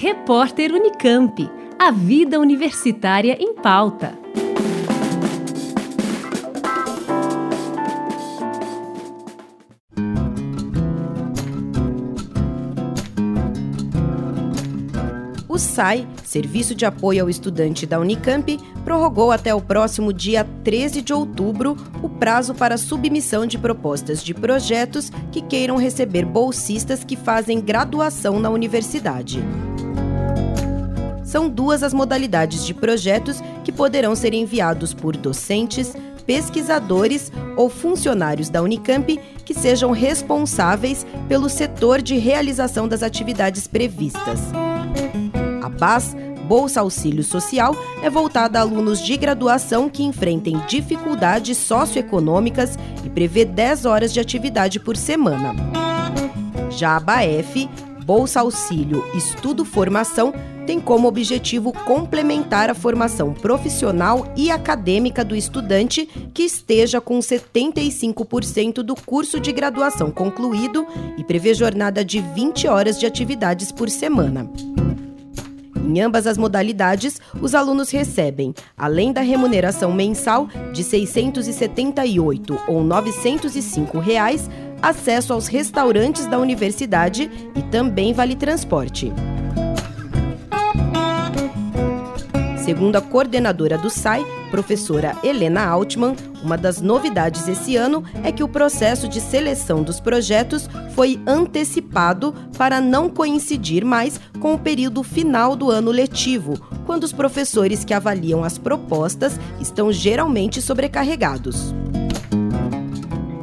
Repórter Unicamp. A vida universitária em pauta. O SAI, Serviço de Apoio ao Estudante da Unicamp, prorrogou até o próximo dia 13 de outubro o prazo para submissão de propostas de projetos que queiram receber bolsistas que fazem graduação na universidade. São duas as modalidades de projetos que poderão ser enviados por docentes, pesquisadores ou funcionários da Unicamp que sejam responsáveis pelo setor de realização das atividades previstas. A BAS, Bolsa Auxílio Social, é voltada a alunos de graduação que enfrentem dificuldades socioeconômicas e prevê 10 horas de atividade por semana. Já a BAF, Bolsa Auxílio Estudo Formação, tem como objetivo complementar a formação profissional e acadêmica do estudante que esteja com 75% do curso de graduação concluído e prevê jornada de 20 horas de atividades por semana. Em ambas as modalidades, os alunos recebem, além da remuneração mensal de R$ 678 ou 905 reais, acesso aos restaurantes da universidade e também vale transporte. Segundo a coordenadora do SAI, professora Helena Altman, uma das novidades esse ano é que o processo de seleção dos projetos foi antecipado para não coincidir mais com o período final do ano letivo, quando os professores que avaliam as propostas estão geralmente sobrecarregados.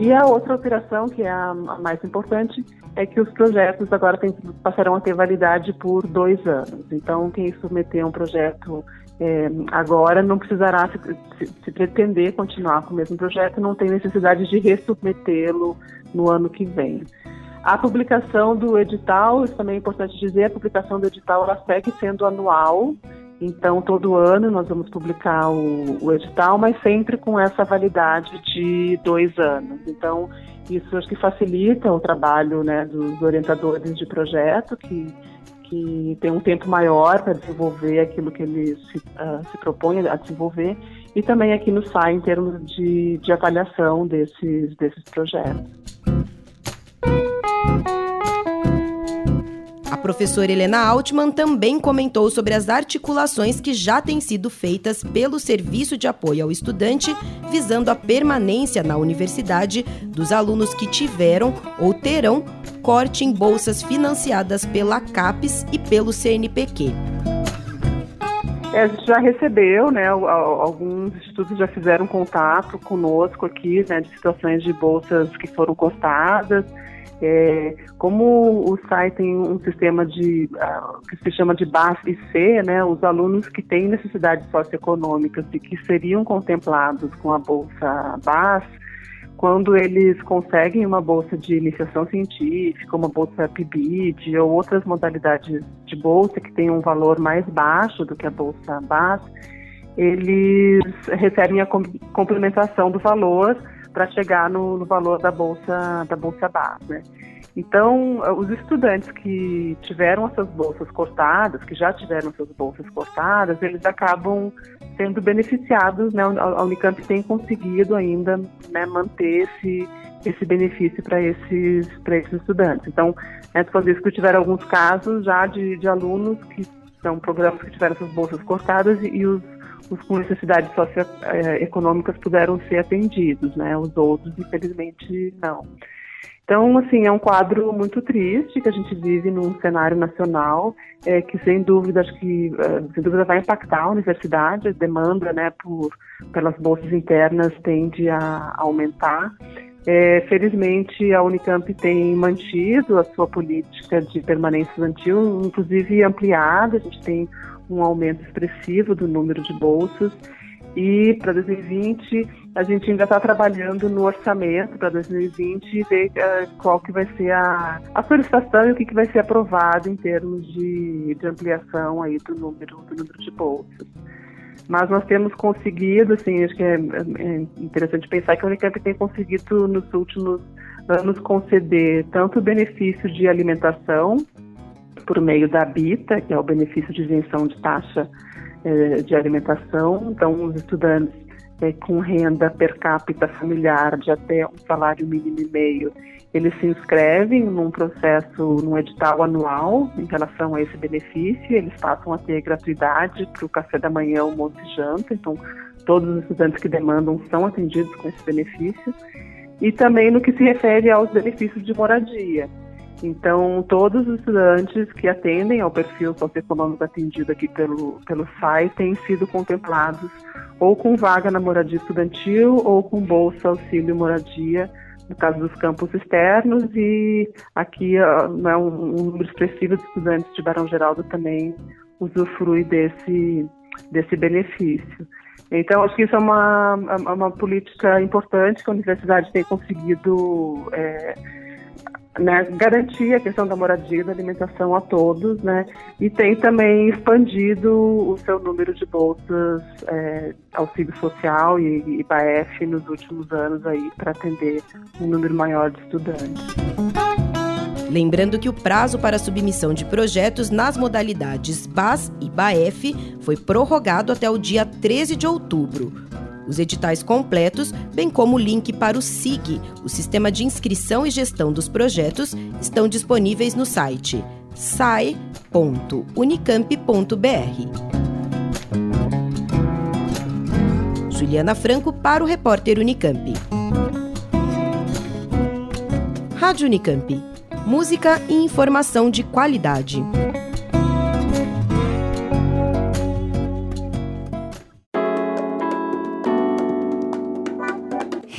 E a outra alteração, que é a mais importante, é que os projetos agora tem, passarão a ter validade por dois anos. Então, quem submeter um projeto é, agora não precisará se, se, se, pretender continuar com o mesmo projeto, não tem necessidade de resubmetê-lo no ano que vem. A publicação do edital, isso também é importante dizer, a publicação do edital ela segue sendo anual, então todo ano nós vamos publicar o, o edital, mas sempre com essa validade de dois anos. Então isso acho que facilita o trabalho né, dos orientadores de projeto, que que tem um tempo maior para desenvolver aquilo que ele se, uh, se propõe a desenvolver, e também aqui no SAI em termos de, de avaliação desses, desses projetos. Professora Helena Altman também comentou sobre as articulações que já têm sido feitas pelo Serviço de Apoio ao Estudante, visando a permanência na universidade dos alunos que tiveram ou terão corte em bolsas financiadas pela CAPES e pelo CNPq. É, a gente já recebeu, né, alguns institutos já fizeram contato conosco aqui, né, de situações de bolsas que foram cortadas, é, como o SAI tem um sistema de uh, que se chama de BAS e C, né, os alunos que têm necessidades socioeconômicas e que seriam contemplados com a bolsa BAS, quando eles conseguem uma bolsa de iniciação científica, uma bolsa PIBID ou outras modalidades de bolsa que têm um valor mais baixo do que a bolsa BAS, eles recebem a complementação do valor para chegar no, no, valor da bolsa da bolsa base. Né? Então, os estudantes que tiveram as suas bolsas cortadas, que já tiveram suas bolsas cortadas, eles acabam sendo beneficiados. Né? A Unicamp tem conseguido ainda né, manter esse esse benefício para esses esses estudantes. Então, é fazer isso que tiveram alguns casos já de, de alunos que são programas que tiveram suas bolsas cortadas e, e os os com necessidades socioeconômicas puderam ser atendidos, né? Os outros, infelizmente, não. Então, assim, é um quadro muito triste que a gente vive num cenário nacional, é, que sem dúvida, acho que, é, sem dúvida vai impactar a universidade, a demanda, né, por, pelas bolsas internas tende a aumentar. É, felizmente, a Unicamp tem mantido a sua política de permanência estudantil, inclusive ampliada, a gente tem um aumento expressivo do número de bolsas. E para 2020 a gente ainda está trabalhando no orçamento para 2020 e ver uh, qual que vai ser a, a solicitação e o que, que vai ser aprovado em termos de, de ampliação aí do número, do número de bolsas. Mas nós temos conseguido, assim, acho que é, é interessante pensar que a Unicamp tem conseguido nos últimos anos conceder tanto benefício de alimentação por meio da BITA, que é o benefício de isenção de taxa de alimentação. Então, os estudantes eh, com renda per capita familiar de até um salário mínimo e meio, eles se inscrevem num processo, num edital anual em relação a esse benefício, eles passam a ter gratuidade para o café da manhã, almoço e janta, então todos os estudantes que demandam são atendidos com esse benefício. E também no que se refere aos benefícios de moradia. Então, todos os estudantes que atendem ao perfil socioeconômico atendido aqui pelo, pelo SAI têm sido contemplados ou com vaga na moradia estudantil ou com bolsa auxílio moradia, no caso dos campos externos, e aqui né, um, um número expressivo de estudantes de Barão Geraldo também usufrui desse, desse benefício. Então, acho que isso é uma, uma política importante que a universidade tem conseguido é, né, garantir a questão da moradia e da alimentação a todos, né, e tem também expandido o seu número de bolsas é, auxílio social e, e nos últimos anos aí para atender um número maior de estudantes. Lembrando que o prazo para submissão de projetos nas modalidades BAS e BAEF foi prorrogado até o dia 13 de outubro. Os editais completos, bem como o link para o SIG, o Sistema de Inscrição e Gestão dos Projetos, estão disponíveis no site sai.unicamp.br. Juliana Franco para o repórter Unicamp. Rádio Unicamp. Música e informação de qualidade.